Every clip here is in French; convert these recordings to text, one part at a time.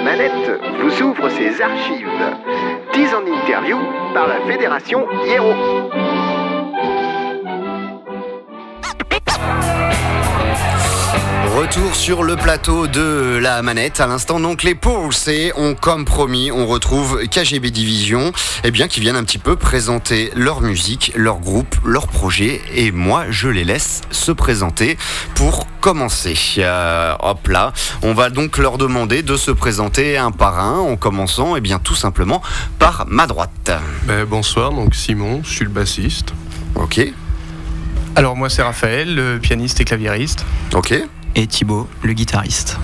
La manette vous ouvre ses archives. 10 en interview par la Fédération Hiero. Retour sur le plateau de la manette. À l'instant, donc, les C ont, comme promis, on retrouve KGB Division, eh bien, qui viennent un petit peu présenter leur musique, leur groupe, leur projet. Et moi, je les laisse se présenter pour commencer. Euh, hop là. On va donc leur demander de se présenter un par un, en commençant, eh bien, tout simplement par ma droite. Ben, bonsoir, donc Simon, je suis le bassiste. Ok. Alors, moi, c'est Raphaël, le pianiste et claviériste. Ok et Thibaut, le guitariste.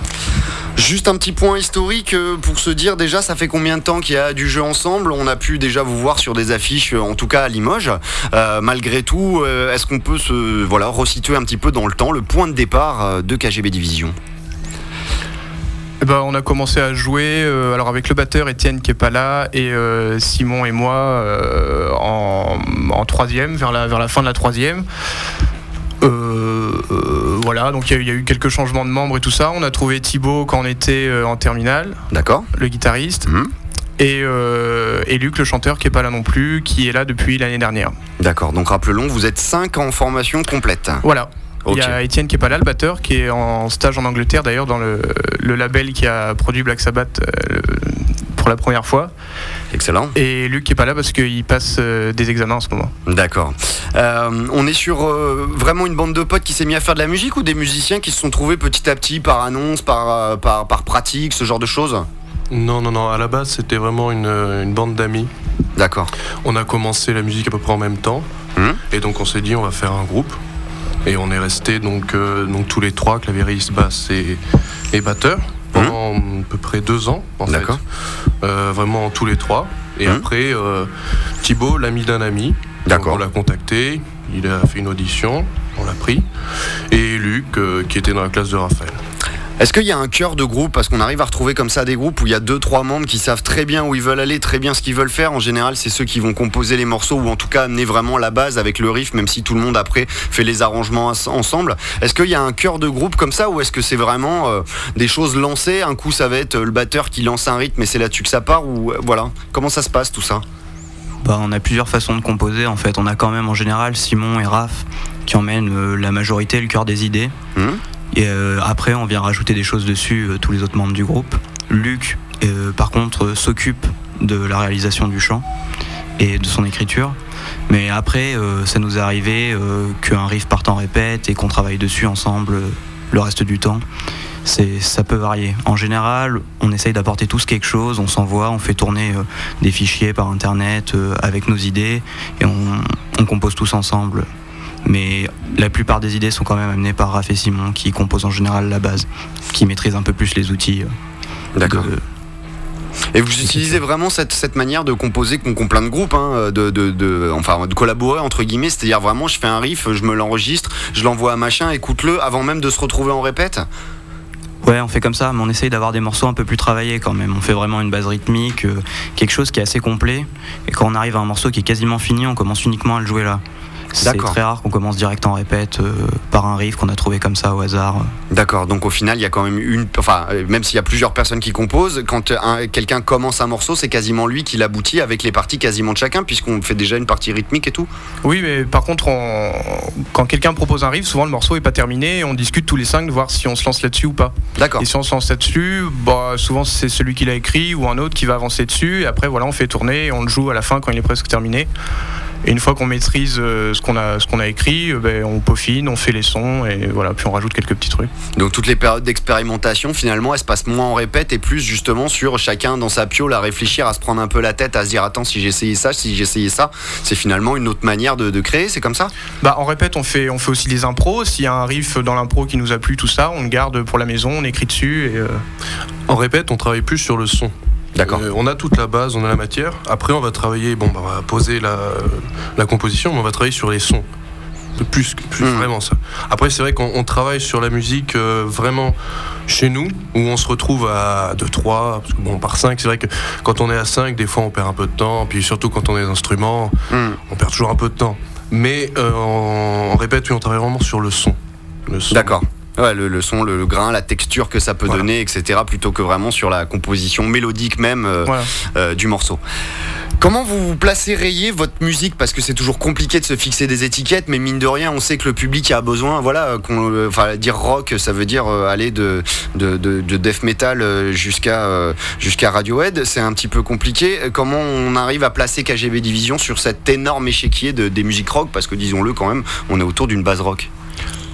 Juste un petit point historique euh, pour se dire déjà ça fait combien de temps qu'il y a du jeu ensemble? On a pu déjà vous voir sur des affiches, en tout cas à Limoges. Euh, malgré tout, euh, est-ce qu'on peut se voilà resituer un petit peu dans le temps le point de départ de KGB Division? Eh ben, on a commencé à jouer alors avec le batteur Étienne qui est pas là et Simon et moi en, en, troisième vers la, vers la fin de la troisième. Euh, euh, voilà, donc il y, a eu quelques changements de membres et tout ça. On a trouvé Thibaut quand on était euh, en terminale. D'accord. Le guitariste. Mhm. Et, Luc, le chanteur, qui est pas là non plus, qui est là depuis l'année dernière. D'accord, donc rappelons, vous êtes 5 en formation complète. Voilà. Il y a Étienne qui est pas là, le batteur, qui est en stage en Angleterre d'ailleurs dans le, label qui a produit Black Sabbath pour la première fois. Excellent. Et Luc qui est pas là parce qu'il passe des examens en ce moment. D'accord. Euh, on est sur euh, vraiment une bande de potes qui s'est mis à faire de la musique ou des musiciens qui se sont trouvés petit à petit par annonce, par, euh, par, pratique, ce genre de choses? Non, non, non. À la base, c'était vraiment une, bande d'amis. D'accord. On a commencé la musique à peu près en même temps. Hum? Et donc on s'est dit on va faire un groupe. Et on est resté donc, donc tous les trois, clavieriste, basse et, et batteur, pendant hum. à peu près deux ans en fait. vraiment tous les trois. Et hum. après, Thibaut, l'ami d'un ami, D'accord. On l'a contacté, il a fait une audition, on l'a pris. Et Luc, euh, qui était dans la classe de Raphaël. Est-ce qu'il y a un cœur de groupe Parce qu'on arrive à retrouver comme ça des groupes où il y a deux, trois membres qui savent très bien où ils veulent aller, très bien ce qu'ils veulent faire. En général, c'est ceux qui vont composer les morceaux ou en tout cas amener vraiment la base avec le riff, même si tout le monde après fait les arrangements ensemble. Est-ce qu'il y a un cœur de groupe comme ça ou est-ce que c'est vraiment euh, des choses lancées? Un coup, ça va être le batteur qui lance un rythme et c'est là-dessus que ça part ou euh, voilà Comment ça se passe tout ça? Bah, on a plusieurs façons de composer. En fait, on a quand même en général Simon et Raph qui emmènent euh, la majorité, le cœur des idées. Mmh. Et euh, après, on vient rajouter des choses dessus, euh, tous les autres membres du groupe. Luc, par contre, s'occupe de la réalisation du chant et de son écriture. Mais après, ça nous est arrivé qu'un riff parte en répète et qu'on travaille dessus ensemble le reste du temps ça peut varier. En général, on essaye d'apporter tous quelque chose, on s'envoie, on fait tourner euh, des fichiers par internet euh, avec nos idées et on, compose tous ensemble. Mais la plupart des idées sont quand même amenées par Raph et Simon qui composent en général la base, qui maîtrisent un peu plus les outils. Euh, D'accord. Et vous utilisez vraiment cette, manière de composer qu'on plein de groupes, hein, de, enfin, de collaborer entre guillemets, c'est-à-dire vraiment je fais un riff, je me l'enregistre, je l'envoie à machin, écoute-le avant même de se retrouver en répète? Ouais, on fait comme ça, mais on essaye d'avoir des morceaux un peu plus travaillés quand même. On fait vraiment une base rythmique, euh, quelque chose qui est assez complet. Et quand on arrive à un morceau qui est quasiment fini, on commence uniquement à le jouer là. C'est très rare qu'on commence direct en répète euh, par un riff qu'on a trouvé comme ça au hasard. D'accord, donc au final, il y a quand même une. Enfin, même s'il y a plusieurs personnes qui composent, quand quelqu'un commence un morceau, c'est quasiment lui qui l'aboutit avec les parties quasiment de chacun, puisqu'on fait déjà une partie rythmique et tout. Oui, mais par contre, quand quelqu'un propose un riff, souvent le morceau n'est pas terminé et on discute tous les cinq de voir si on se lance là-dessus ou pas. D'accord. Et si on se lance là-dessus, bah, souvent c'est celui qui l'a écrit ou un autre qui va avancer dessus, et après, voilà, on fait tourner et on le joue à la fin quand il est presque terminé. Et une fois qu'on maîtrise euh, ce qu'on a, ce qu'on a écrit, euh, ben, on peaufine, on fait les sons et voilà, puis on rajoute quelques petits trucs. Donc toutes les périodes d'expérimentation, finalement, elles se passent moins en répète et plus justement sur chacun dans sa piole à réfléchir, à se prendre un peu la tête, à se dire attends si j'essayais ça, si j'essayais ça, c'est finalement une autre manière de, créer, c'est comme ça? Bah en répète, on fait, on fait aussi des impros. S'il y a un riff dans l'impro qui nous a plu, tout ça, on le garde pour la maison, on écrit dessus. Et, euh, En répète, on travaille plus sur le son. D'accord. Euh, on a toute la base, on a la matière. Après, on va travailler, bon, bah, on va poser la, composition, mais on va travailler sur les sons. Plus, plus hmm. vraiment ça. Après, c'est vrai qu'on travaille sur la musique euh, vraiment chez nous, où on se retrouve à 2, 3, parce que bon, par 5, c'est vrai que quand on est à 5, des fois on perd un peu de temps, puis surtout quand on est instruments, hmm. on perd toujours un peu de temps. Mais euh, on, répète, oui, on travaille vraiment sur le son. D'accord. Ouais, le, son, le, grain, la texture que ça peut donner, etc. Plutôt que vraiment sur la composition mélodique même euh, euh, du morceau. Comment vous placez rayé votre musique? Parce que c'est toujours compliqué de se fixer des étiquettes, mais mine de rien, on sait que le public a besoin. Voilà, enfin, dire rock, ça veut dire aller de, de, death metal jusqu'à jusqu'à Radiohead. C'est un petit peu compliqué. Comment on arrive à placer KGB Division sur cet énorme échiquier de, des musiques rock? Parce que disons-le quand même, on est autour d'une base rock.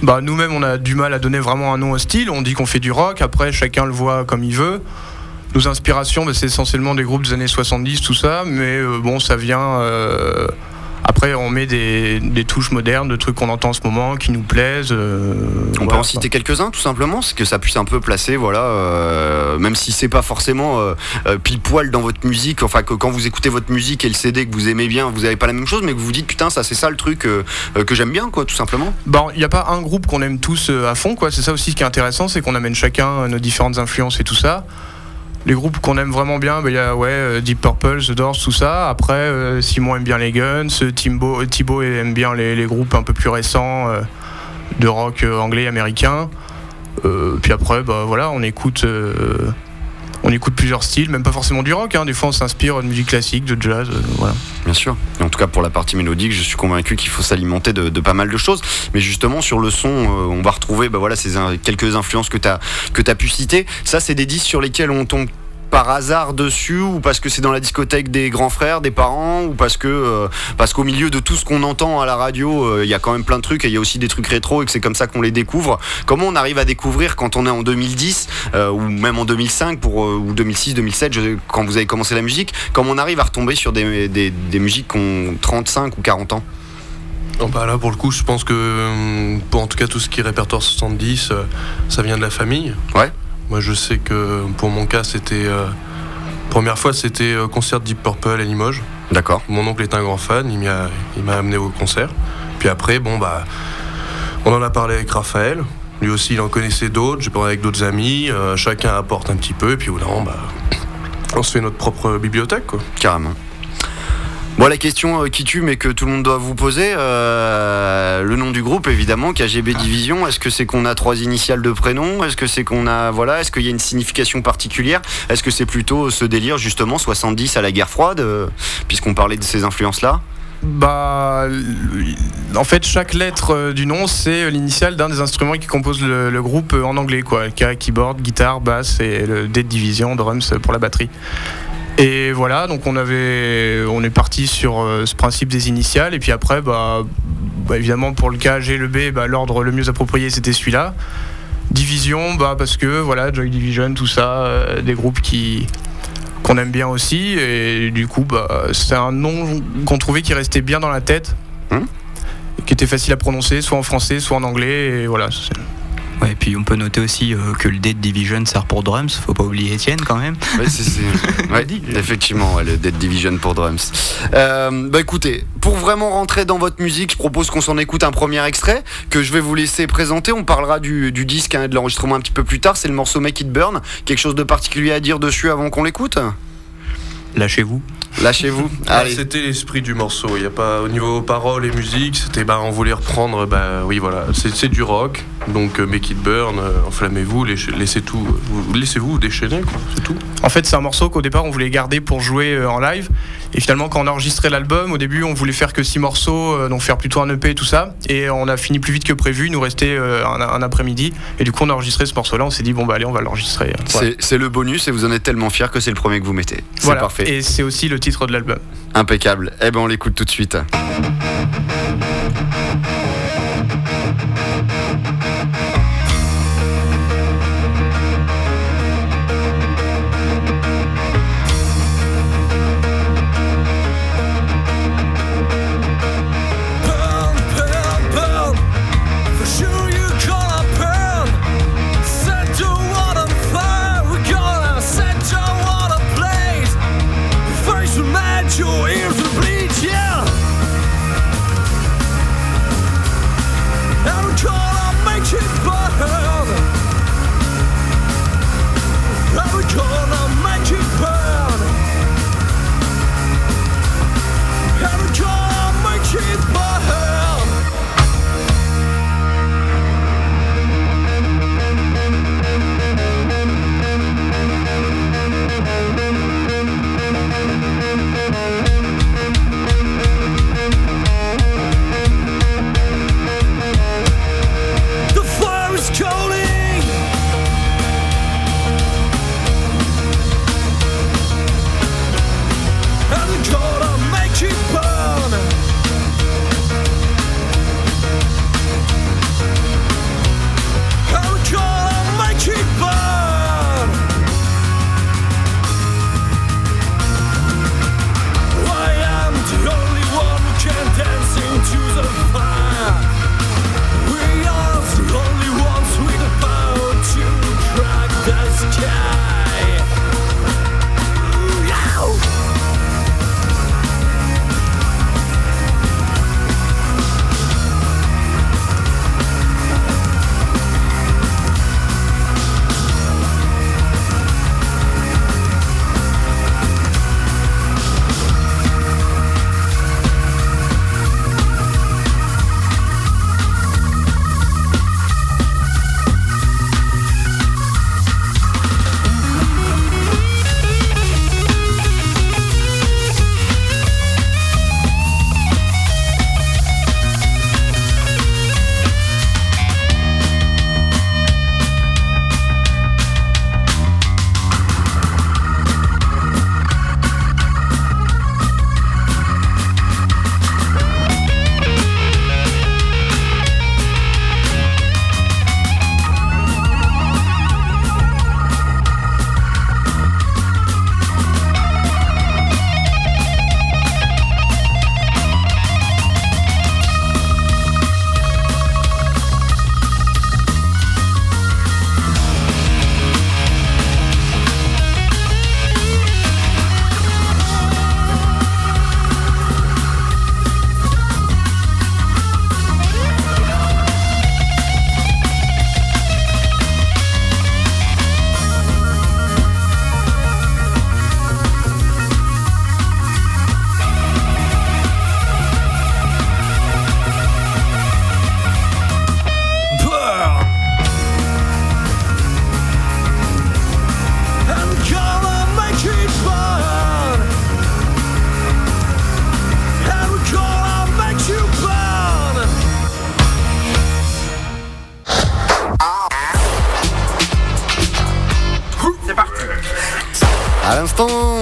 Bah, nous-mêmes, on a du mal à donner vraiment un nom au style. On dit qu'on fait du rock. Après, chacun le voit comme il veut. Nos inspirations, bah, c'est essentiellement des groupes des années 70, tout ça. Mais euh, bon, ça vient. Après, on met des, touches modernes, de trucs qu'on entend en ce moment, qui nous plaisent. Euh, on peut en citer quelques-uns, tout simplement, c'est que ça puisse un peu placer, voilà, euh, même si c'est pas forcément euh, pile poil dans votre musique, enfin que quand vous écoutez votre musique et le CD que vous aimez bien, vous n'avez pas la même chose, mais que vous vous dites putain, ça c'est ça le truc que j'aime bien, quoi, tout simplement. Bon, il n'y a pas un groupe qu'on aime tous à fond, quoi. C'est ça aussi ce qui est intéressant, c'est qu'on amène chacun nos différentes influences et tout ça les groupes qu'on aime vraiment bien, il bah, y a euh, Deep Purple, The Doors, tout ça. Après, euh, Simon aime bien les Guns, Timbo, Thibaut aime bien les, groupes un peu plus récents euh, de rock anglais, américain. puis après, bah, voilà, on écoute on écoute plusieurs styles, même pas forcément du rock. Hein. Des fois, on s'inspire de musique classique, de jazz. Euh. Bien sûr. en tout cas, pour la partie mélodique, je suis convaincu qu'il faut s'alimenter de, pas mal de choses. Mais justement, sur le son, euh, on va retrouver bah, voilà, ces quelques influences que tu as pu citer. Ça, c'est des disques sur lesquels on tombe par hasard dessus ou parce que c'est dans la discothèque des grands frères, des parents ou parce que euh, parce qu'au milieu de tout ce qu'on entend à la radio, euh, il y a quand même plein de trucs et il y a aussi des trucs rétro et que c'est comme ça qu'on les découvre. Comment on arrive à découvrir quand on est en 2010 euh, ou même en 2005 pour ou 2006, 2007 quand vous avez commencé la musique, comment on arrive à retomber sur des, des, musiques qui ont 35 ou 40 ans? Oh, bah là pour le coup je pense que pour en tout cas tout ce qui est répertoire 70 ça vient de la famille. Ouais. Moi, je sais que pour mon cas, c'était. Euh, première fois, c'était euh, concert Deep Purple à Limoges. D'accord. Mon oncle est un grand fan, il m'a, il m'a amené au concert. Puis après, bon, bah. On en a parlé avec Raphaël. Lui aussi, il en connaissait d'autres. J'ai parlé avec d'autres amis. Euh, chacun apporte un petit peu. Et puis, au bah. On se fait notre propre bibliothèque, quoi. Carrément. Bon, la question euh, qui tue, mais que tout le monde doit vous poser, euh, le nom du groupe, évidemment, KGB Division. Est-ce que c'est qu'on a trois initiales de prénom? Est-ce que c'est qu'on a, voilà, est-ce qu'il y a une signification particulière? Est-ce que c'est plutôt ce délire, justement, 70 à la guerre froide, euh, puisqu'on parlait de ces influences-là? Bah, en fait, chaque lettre du nom, c'est l'initiale d'un des instruments qui composent le, groupe en anglais, quoi. Keyboard, guitare, basse et le D Division, drums pour la batterie. Et voilà, donc on avait, on est parti sur euh, ce principe des initiales, et puis après, bah, bah évidemment pour le K, G, le B, bah, l'ordre le mieux approprié c'était celui-là. Division, bah parce que voilà, Joy Division, tout ça, euh, des groupes qui qu'on aime bien aussi, et du coup, bah, c'est un nom qu'on trouvait qui restait bien dans la tête, hmm. qui était facile à prononcer, soit en français, soit en anglais, et voilà. Et puis on peut noter aussi euh, que le Dead Division sert pour drums, faut pas oublier Étienne quand même. C'est, effectivement, le Dead Division pour drums. Euh, bah écoutez, pour vraiment rentrer dans votre musique, je propose qu'on s'en écoute un premier extrait que je vais vous laisser présenter. On parlera du, disque et de l'enregistrement un petit peu plus tard. C'est le morceau Make It Burn. Quelque chose de particulier à dire dessus avant qu'on l'écoute? Lâchez-vous. Lâchez-vous. C'était l'esprit du morceau. Il y a pas au niveau paroles et musique, c'était bah on voulait reprendre bah oui voilà, c'est du rock. Donc euh, make it burn, euh, enflammez-vous, laissez tout, laissez-vous déchaîner c'est tout. En fait, c'est un morceau qu'au départ on voulait garder pour jouer euh, en live et finalement quand on a enregistré l'album, au début on voulait faire que six morceaux, donc faire plutôt un EP et tout ça et on a fini plus vite que prévu, il nous restait un, après-midi et du coup on a enregistré ce morceau-là, on s'est dit bon bah allez, on va l'enregistrer. C'est le bonus et vous en êtes tellement fier que c'est le premier que vous mettez. C'est parfait. Et c'est aussi le titre de l'album. Impeccable. Eh ben on l'écoute tout de suite.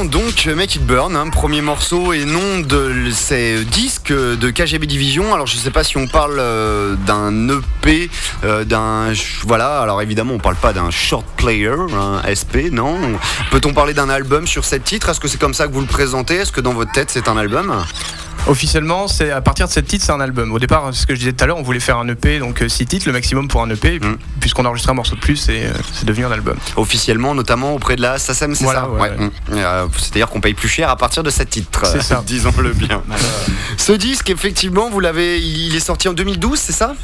L'instant, donc, Make It Burn, hein, premier morceau et nom de ces disques de KGB Division. Alors, je sais pas si on parle euh, d'un EP, euh, d'un. Voilà, alors évidemment, on parle pas d'un short player, un SP, non. Peut-on parler d'un album sur cette titre Est-ce que c'est comme ça que vous le présentez? Est-ce que dans votre tête, c'est un album? Officiellement, c'est à partir de cette titre, c'est un album. Au départ, ce que je disais tout à l'heure, on voulait faire un EP, donc 6 euh, titres, le maximum pour un EP. Mm. Puisqu'on a enregistré un morceau de plus, euh, c'est devenu un album. Officiellement, notamment auprès de la SACEM, c'est ça mm. euh, C'est-à-dire qu'on paye plus cher à partir de cette titre. C'est ça. Disons-le bien. Ce disque, effectivement, vous l'avez, il est sorti en 2012, c'est ça?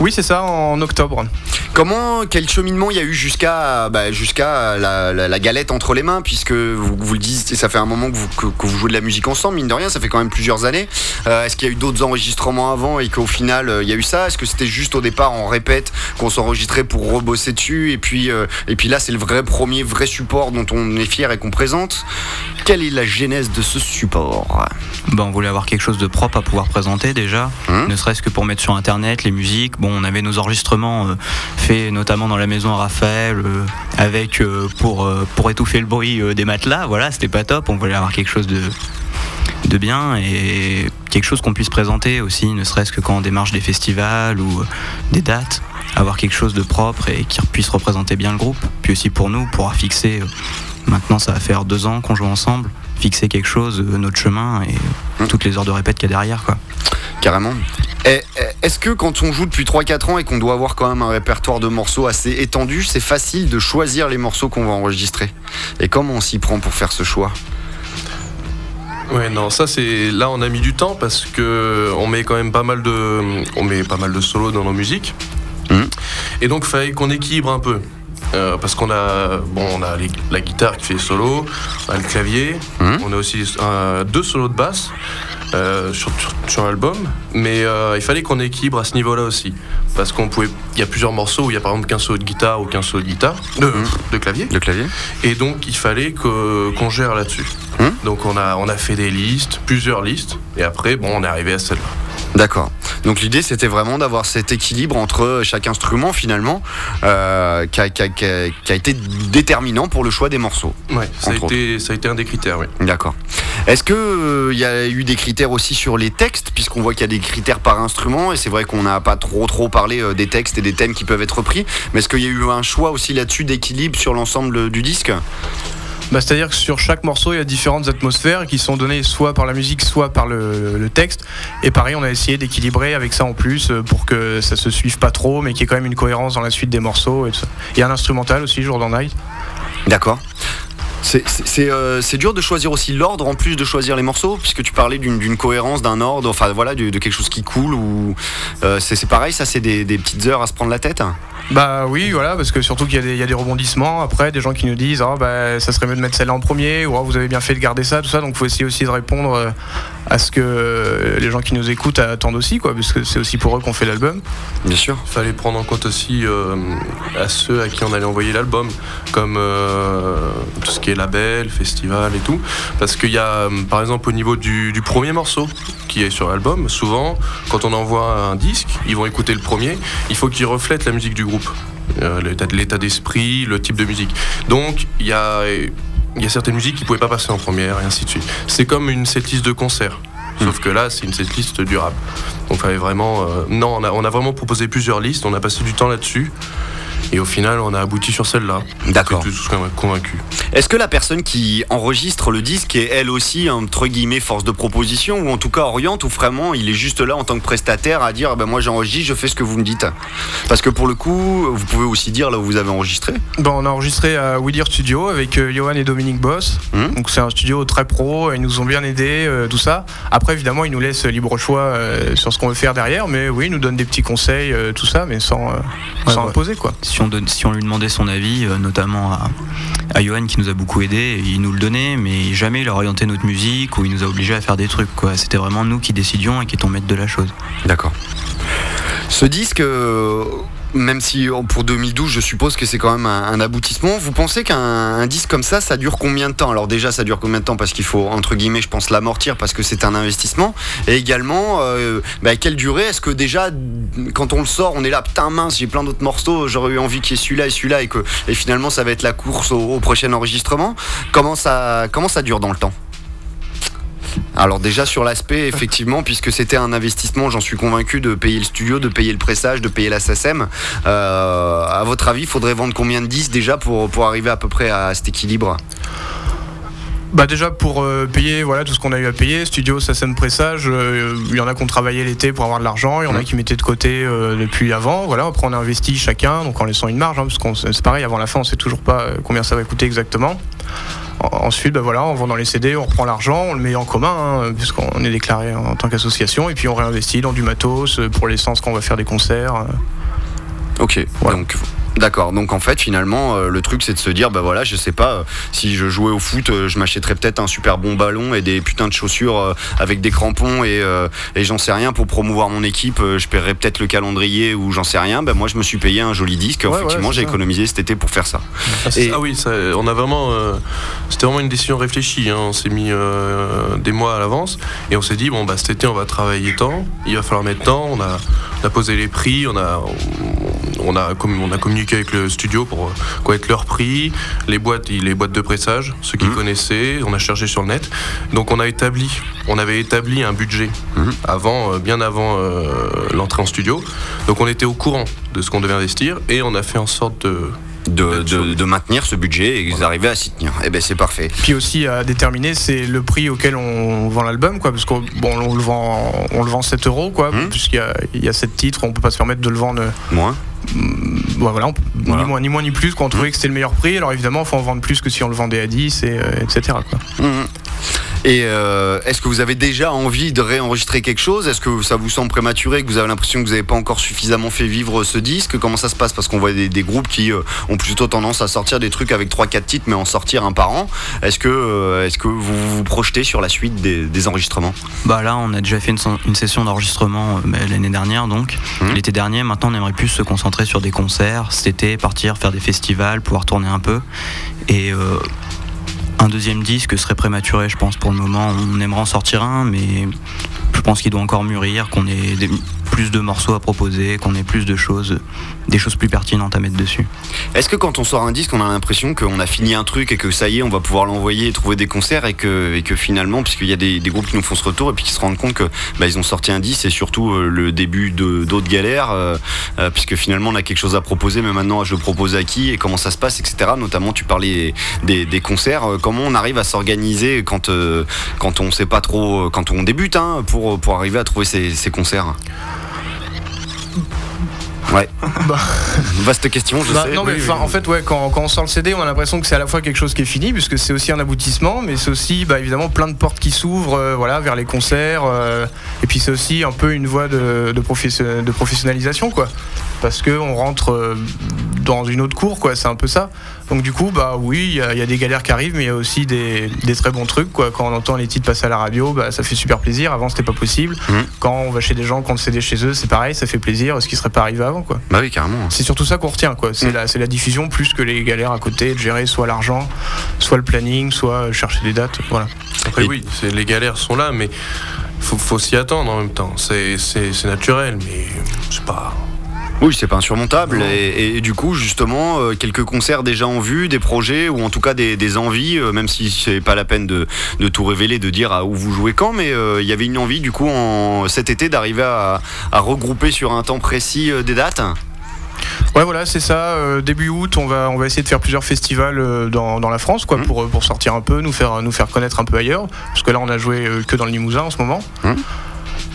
Oui, c'est ça, en octobre. Comment, quel cheminement il y a eu jusqu'à bah, jusqu'à la, galette entre les mains, puisque vous, vous le dites, ça fait un moment que vous, que, vous, jouez de la musique ensemble, mine de rien, ça fait quand même plusieurs années. Euh, est-ce qu'il y a eu d'autres enregistrements avant et qu'au final euh, il y a eu ça? Est-ce que c'était juste au départ, on répète, qu'on s'enregistrait pour rebosser dessus, et puis, euh, et puis là c'est le vrai premier, vrai support dont on est fier et qu'on présente? Quelle est la genèse de ce support? Ben, On voulait avoir quelque chose de propre à pouvoir présenter déjà, hum ne serait-ce que pour mettre sur internet les musiques Bon, on avait nos enregistrements euh, faits notamment dans la maison à Raphaël, euh, avec euh, pour, étouffer le bruit des matelas. Voilà, c'était pas top. On voulait avoir quelque chose de, de bien et quelque chose qu'on puisse présenter aussi, ne serait-ce que quand on démarche des festivals ou des dates, avoir quelque chose de propre et qui puisse représenter bien le groupe. Puis aussi pour nous, pour fixer, maintenant ça va faire deux ans qu'on joue ensemble, fixer quelque chose, notre chemin et mmh. toutes les heures de répète qu'il y a derrière. Quoi. Carrément. Est-ce que quand on joue depuis 3-4 ans et qu'on doit avoir quand même un répertoire de morceaux assez étendu, c'est facile de choisir les morceaux qu'on va enregistrer? Et comment on s'y prend pour faire ce choix? Ouais, non, ça c'est là on a mis du temps parce que on met quand même pas mal de, on met pas mal de solos dans nos musiques, mmh. et donc il fallait qu'on équilibre un peu. Euh, parce qu'on a, bon, on a la guitare qui fait solo, on a le clavier, mmh. on a aussi deux solos de basse. Euh, sur, sur, l'album, mais euh, il fallait qu'on équilibre à ce niveau-là aussi, parce qu'on pouvait, il y a plusieurs morceaux où il y a par exemple qu'un solo de guitare ou qu'un solo de guitare, de, mmh. de, clavier, de clavier, et donc il fallait qu'on gère là-dessus. Mmh. Donc on a, on a fait des listes, plusieurs listes, et après bon, on est arrivé à celle-là. D'accord. Donc l'idée c'était vraiment d'avoir cet équilibre entre chaque instrument finalement euh, qui, a, été déterminant pour le choix des morceaux. Ouais, ça a, été, ça a, été, un des critères, oui. D'accord. Est-ce qu'il euh, y a eu des critères aussi sur les textes, puisqu'on voit qu'il y a des critères par instrument, et c'est vrai qu'on n'a pas trop trop parlé euh, des textes et des thèmes qui peuvent être pris, mais est-ce qu'il y a eu un choix aussi là-dessus d'équilibre sur l'ensemble du disque? Bah, C'est-à-dire que sur chaque morceau, il y a différentes atmosphères qui sont données soit par la musique, soit par le, texte. Et pareil, on a essayé d'équilibrer avec ça en plus euh, pour que ça se suive pas trop, mais qu'il y ait quand même une cohérence dans la suite des morceaux. Et Il y a un instrumental aussi, Jour dans Night. D'accord. Euh, c'est dur de choisir aussi l'ordre en plus de choisir les morceaux, puisque tu parlais d'une cohérence, d'un ordre, enfin voilà, de, quelque chose qui coule. Ou euh, c'est pareil, ça c'est des, petites heures à se prendre la tête? Bah oui, voilà, parce que surtout qu'il y, a des rebondissements après, des gens qui nous disent ah, bah, ça serait mieux de mettre celle-là en premier, ou ah, vous avez bien fait de garder ça, tout ça, donc il faut essayer aussi de répondre euh, à ce que les gens qui nous écoutent attendent aussi, quoi, parce que c'est aussi pour eux qu'on fait l'album. Bien sûr. Il fallait prendre en compte aussi à ceux à qui on allait envoyer l'album, comme tout ce qui est label, festival et tout. Parce qu'il y a, euh, par exemple, au niveau du, premier morceau qui est sur l'album, souvent, quand on envoie un disque, ils vont écouter le premier, il faut qu'il reflète la musique du groupe. Euh, l'état d'esprit, le type de musique. Donc, il y a, il y a certaines musiques qui ne pouvaient pas passer en première et ainsi de suite. C'est comme une setlist de concert. Sauf hmm. que là, c'est une setlist durable. Donc, fallait vraiment. Euh, non, on a, on a, vraiment proposé plusieurs listes. On a passé du temps là-dessus. Et au final, on a abouti sur celle-là. D'accord. Tous convaincu. Est-ce que la personne qui enregistre le disque est elle aussi, entre guillemets, force de proposition ou en tout cas oriente ou vraiment il est juste là en tant que prestataire à dire ben moi j'enregistre, je fais ce que vous me dites Parce que pour le coup, vous pouvez aussi dire là où vous avez enregistré bon, On a enregistré à Willier Studio avec euh, Johan et Dominique Boss. Hum. Donc c'est un studio très pro, ils nous ont bien aidés, euh, tout ça. Après, évidemment, ils nous laissent libre choix euh, sur ce qu'on veut faire derrière, mais oui, ils nous donnent des petits conseils, tout ça, mais sans, sans imposer quoi si on lui demandait son avis, euh, notamment à, Johan qui nous a beaucoup aidé, il nous le donnait, mais jamais il a orienté notre musique ou il nous a obligé à faire des trucs. C'était vraiment nous qui décidions et qui étions maîtres de la chose. D'accord. Ce disque, euh, même si euh, pour 2012, je suppose que c'est quand même un, aboutissement. Vous pensez qu'un disque comme ça, ça dure combien de temps? Alors déjà, ça dure combien de temps? Parce qu'il faut, entre guillemets, je pense, l'amortir parce que c'est un investissement. Et également, euh, bah, quelle durée? Est-ce que déjà, quand on le sort, on est là, putain mince, j'ai plein d'autres morceaux, j'aurais eu envie qu'il y ait celui-là et celui-là, et que finalement, ça va être la course au, prochain enregistrement? Comment ça dure dans le temps? Alors déjà sur l'aspect, effectivement, puisque c'était un investissement, j'en suis convaincu, de payer le studio, de payer le pressage, de payer la SACEM. Euh, à votre avis, il faudrait vendre combien de 10 déjà pour, pour arriver à peu près à cet équilibre? Bah déjà pour euh, payer voilà tout ce qu'on a eu à payer, studio, SACEM, pressage, euh, il y en a qui ont travaillé l'été pour avoir de l'argent, il y en a qui mettaient de côté depuis avant, voilà, après on a investi chacun, donc en laissant une marge, hein, parce que c'est pareil, avant la fin on sait toujours pas combien ça va coûter exactement. Ensuite, ben voilà, on vend dans les CD, on reprend l'argent, on le met en commun, hein, puisqu'on est déclaré en tant qu'association, et puis on réinvestit dans du matos pour l'essence quand on va faire des concerts. Ok, donc D'accord, donc en fait finalement euh, le truc c'est de se dire bah voilà je sais pas euh, si je jouais au foot euh, je m'achèterais peut-être un super bon ballon et des putains de chaussures avec des crampons et, et j'en sais rien pour promouvoir mon équipe je paierais peut-être le calendrier ou j'en sais rien bah moi je me suis payé un joli disque effectivement j'ai économisé cet été pour faire ça. Ah, ah oui on a vraiment c'était vraiment une décision réfléchie hein. on s'est mis des mois à l'avance et on s'est dit bon bah cet été on va travailler tant il va falloir mettre tant on a, on a posé les prix on a on, a, on a communiqué avec le studio pour euh, connaître leur prix, les boîtes, les boîtes de pressage, ceux qui mhm. connaissaient, on a cherché sur le net. Donc on a établi, on avait établi un budget mhm. avant, euh, bien avant euh, l'entrée en studio. Donc on était au courant de ce qu'on devait investir et on a fait en sorte de de, maintenir ce budget et ils arrivaient à s'y tenir. Et eh ben c'est parfait. Puis aussi à déterminer c'est le prix auquel on vend l'album quoi parce qu'on bon, on le vend on le vend 7 euros quoi mhm. puisqu'il y a, il y a 7 titres on peut pas se permettre de le vendre moins voilà, Ni, moins, ni moins ni plus, qu'on trouvait mmh. que c'était le meilleur prix. Alors évidemment, il faut en vendre plus que si on le vendait à 10, et, etc. Quoi. Mmh. Et euh, est-ce que vous avez déjà envie de réenregistrer quelque chose? Est-ce que ça vous semble prématuré, que vous avez l'impression que vous n'avez pas encore suffisamment fait vivre ce disque? Comment ça se passe? Parce qu'on voit des, groupes qui euh, ont plutôt tendance à sortir des trucs avec 3-4 titres, mais en sortir un par an. Est-ce que, euh, est-ce que vous vous projetez sur la suite des, enregistrements? Bah là, on a déjà fait une, session d'enregistrement l'année dernière, donc mmh. l'été dernier. Maintenant, on aimerait plus se concentrer sur des concerts cet été, partir faire des festivals, pouvoir tourner un peu. Et un deuxième disque serait prématuré, je pense, pour le moment. On aimerait en sortir un, mais je pense qu'il doit encore mûrir, qu'on ait plus de morceaux à proposer, qu'on ait plus de choses, des choses plus pertinentes à mettre dessus. Est-ce que quand on sort un disque, on a l'impression qu'on a fini un truc et que ça y est, on va pouvoir l'envoyer et trouver des concerts et que, finalement, puisqu'il y a des, groupes qui nous font ce retour et puis qui se rendent compte que bah, ils ont sorti un disque et surtout euh, le début d'autres galères, euh, euh, puisque finalement on a quelque chose à proposer, mais maintenant je le propose à qui et comment ça se passe, etc. Notamment, tu parlais des, concerts, comment on arrive à s'organiser quand, quand on sait pas trop, quand on débute, hein, pour arriver à trouver ces concerts? Ouais. Bah. Vaste question, je bah, sais. Non, mais en fait, ouais, quand, on sort le CD, on a l'impression que c'est à la fois quelque chose qui est fini, puisque c'est aussi un aboutissement, mais c'est aussi bah, évidemment plein de portes qui s'ouvrent euh, voilà, vers les concerts. Euh, et puis c'est aussi un peu une voie de, de, de professionnalisation, quoi. Parce qu'on rentre euh, dans une autre cour, quoi. C'est un peu ça. Donc du coup, bah oui, il y, a des galères qui arrivent, mais il y a aussi des, très bons trucs. Quoi. Quand on entend les titres passer à la radio, bah, ça fait super plaisir. Avant, c'était pas possible. Mmh. Quand on va chez des gens, quand le CD chez eux, c'est pareil, ça fait plaisir. Ce qui serait pas arrivé avant, quoi. Bah oui, carrément. C'est surtout ça qu'on retient, quoi. C'est mmh. la, la, diffusion plus que les galères à côté, de gérer soit l'argent, soit le planning, soit chercher des dates. Voilà. Après, oui, les galères sont là, mais faut, faut s'y attendre en même temps. C'est naturel, mais c'est pas. Oui, c'est pas insurmontable. Et, du coup, justement, euh, quelques concerts déjà en vue, des projets ou en tout cas des, envies, euh, même si c'est pas la peine de, tout révéler, de dire à où vous jouez quand, mais euh, il y avait une envie du coup en, cet été d'arriver à, regrouper sur un temps précis des dates? Ouais, voilà, c'est ça. début août, on va, on va essayer de faire plusieurs festivals dans, la France, quoi, mmh. pour, pour sortir un peu, nous faire, nous faire connaître un peu ailleurs. Parce que là, on a joué que dans le Limousin en ce moment. Mmh.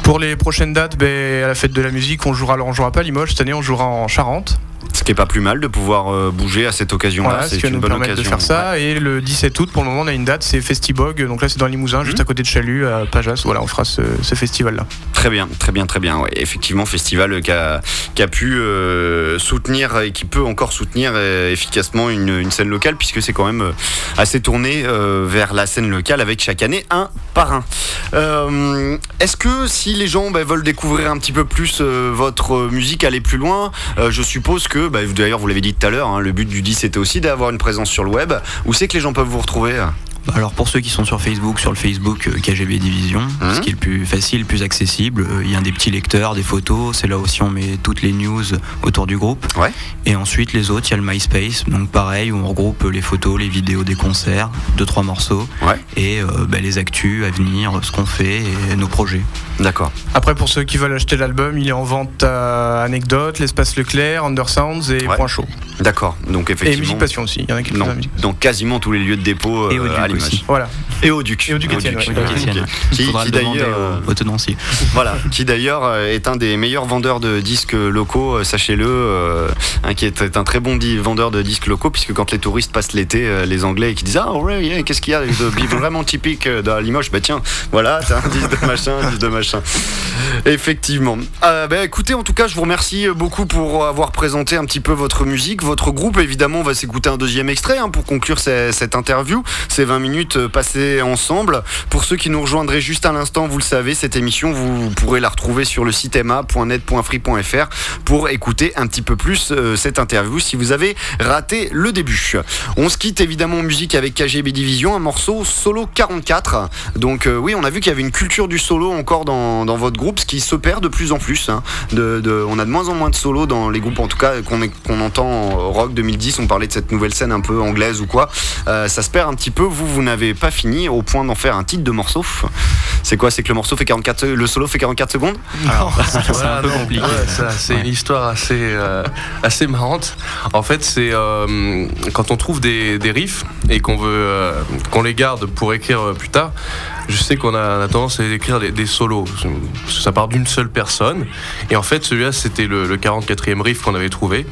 Pour les prochaines dates, ben, à la fête de la musique, on jouera, alors on jouera pas à Limoges, cette année on jouera en Charente. Ce qui est pas plus mal de pouvoir euh, bouger à cette occasion-là. Voilà, c'est une bonne occasion. de faire ça. Et le 17 août, pour le moment, on a une date, c'est Festibog. Donc là, c'est dans le Limousin, juste Mhm. à côté de Chalut, à Pajas. Voilà, on fera ce, ce festival-là. Très bien, très bien, très bien. Ouais, effectivement, festival qui a, qui a pu euh, soutenir et qui peut encore soutenir euh, efficacement une, une scène locale, puisque c'est quand même assez tourné euh, vers la scène locale avec chaque année un parrain. Euh, Est-ce que si les gens bah, veulent découvrir un petit peu plus votre musique, aller plus loin, je suppose que, bah, d'ailleurs, vous l'avez dit tout à l'heure, hein, le but du 10 c'était aussi d'avoir une présence sur le web. Où c'est que les gens peuvent vous retrouver? Alors pour ceux qui sont sur Facebook, sur le Facebook euh, KGB Division, Mhm. ce qui est le plus facile, le plus accessible, euh, il y a des petits lecteurs, des photos, c'est là aussi on met toutes les news autour du groupe. Ouais. Et ensuite les autres, il y a le MySpace, donc pareil, où on regroupe les photos, les vidéos des concerts, deux trois morceaux, Ouais. et euh, bah, les actus à venir, ce qu'on fait et nos projets. D'accord. Après, pour ceux qui veulent acheter l'album, il est en vente à Anecdote, l'Espace Leclerc, Undersounds et Ouais. Point Chaud. D'accord. Donc Et effectivement. Musique Passion aussi. Il y en a qui dans quasiment tous les lieux de dépôt Et euh. Aussi. Voilà. Et au Duc. Et au Duc Étienne, ouais. Qui, qui d'ailleurs, euh, au, au tenancier. voilà, qui d'ailleurs euh, est un des meilleurs vendeurs de disques locaux, euh, sachez-le, euh, hein, qui est, est un très bon vendeur de disques locaux, puisque quand les touristes passent l'été, les Anglais qui disent ah ouais, yeah, qu'est-ce qu'il y a de vraiment typique dans Limoges, bah tiens, voilà, t'as un disque de machin, un disque de machin. Effectivement. Euh, bah, écoutez, en tout cas, je vous remercie beaucoup pour avoir présenté un petit peu votre musique, votre groupe. Évidemment, on va s'écouter un deuxième extrait hein, pour conclure ce- cette interview, ces 20 minutes euh, passées ensemble. Pour ceux qui nous rejoindraient juste à l'instant, vous le savez, cette émission, vous pourrez la retrouver sur le site emma.net.free.fr pour écouter un petit peu plus euh, cette interview si vous avez raté le début. On se quitte évidemment en musique avec KGB Division, un morceau solo 44. Donc euh, oui, on a vu qu'il y avait une culture du solo encore dans, dans votre groupe, ce qui se perd de plus en plus. hein. De- on a de moins en moins de solos dans les groupes, en tout cas qu'on qu'on entend en rock 2010. On parlait de cette nouvelle scène un peu anglaise ou quoi. Ça se perd un petit peu. Vous, vous n'avez pas fini au point d'en faire un titre de morceau. C'est quoi? C'est que le morceau fait 44, se- le solo fait 44 secondes? C'est un peu non, compliqué. ouais, ça, c'est Ouais. une histoire assez, euh, assez marrante. En fait, c'est euh, quand on trouve des, des riffs et qu'on veut euh, qu'on les garde pour écrire euh, plus tard. Je sais qu'on a, tendance à écrire des, des solos. Ça part d'une seule personne. Et en fait, celui-là, c'était le, le 44e riff qu'on avait trouvé.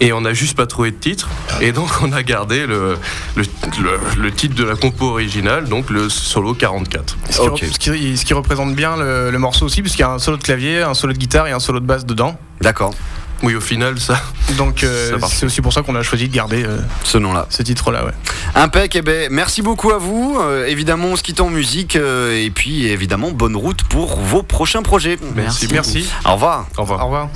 Et on n'a juste pas trouvé de titre. Et donc, on a gardé le, le, le- le titre de la compo originale, donc le solo 44. Ce qui, re- ce qui- ce qui représente bien le, le morceau aussi, puisqu'il y a un solo de clavier, un solo de guitare et un solo de basse dedans. D'accord, Oui, au final, ça. Donc euh, c'est aussi pour ça qu'on a choisi de garder euh, ce nom-là. ce titre-là. Ouais. Impec, eh ben, merci beaucoup à vous. Euh, évidemment, on se quitte en musique. euh, et puis, évidemment, bonne route pour vos prochains projets. Merci. Merci. Au revoir. Au revoir. Au revoir.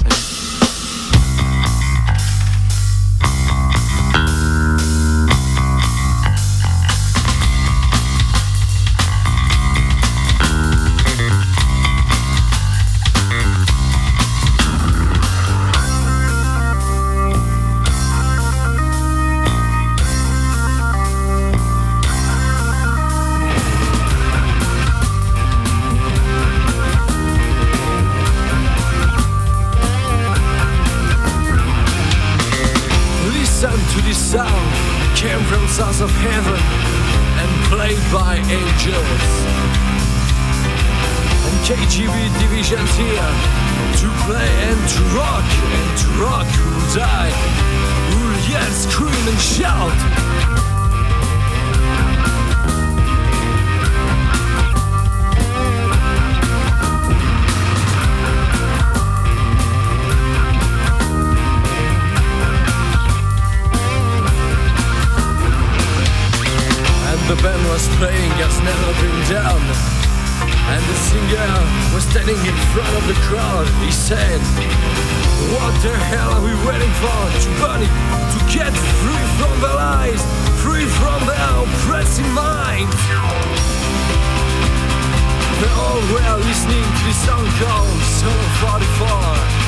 Sons of heaven and played by angels. And KGB divisions here to play and to rock and to rock who'll die, who'll yell, scream and shout. The band was playing has never been down. And the singer was standing in front of the crowd. He said, What the hell are we waiting for? To burn it, to get free from the lies, free from their oppressing minds. They all were listening to the song called Song 44.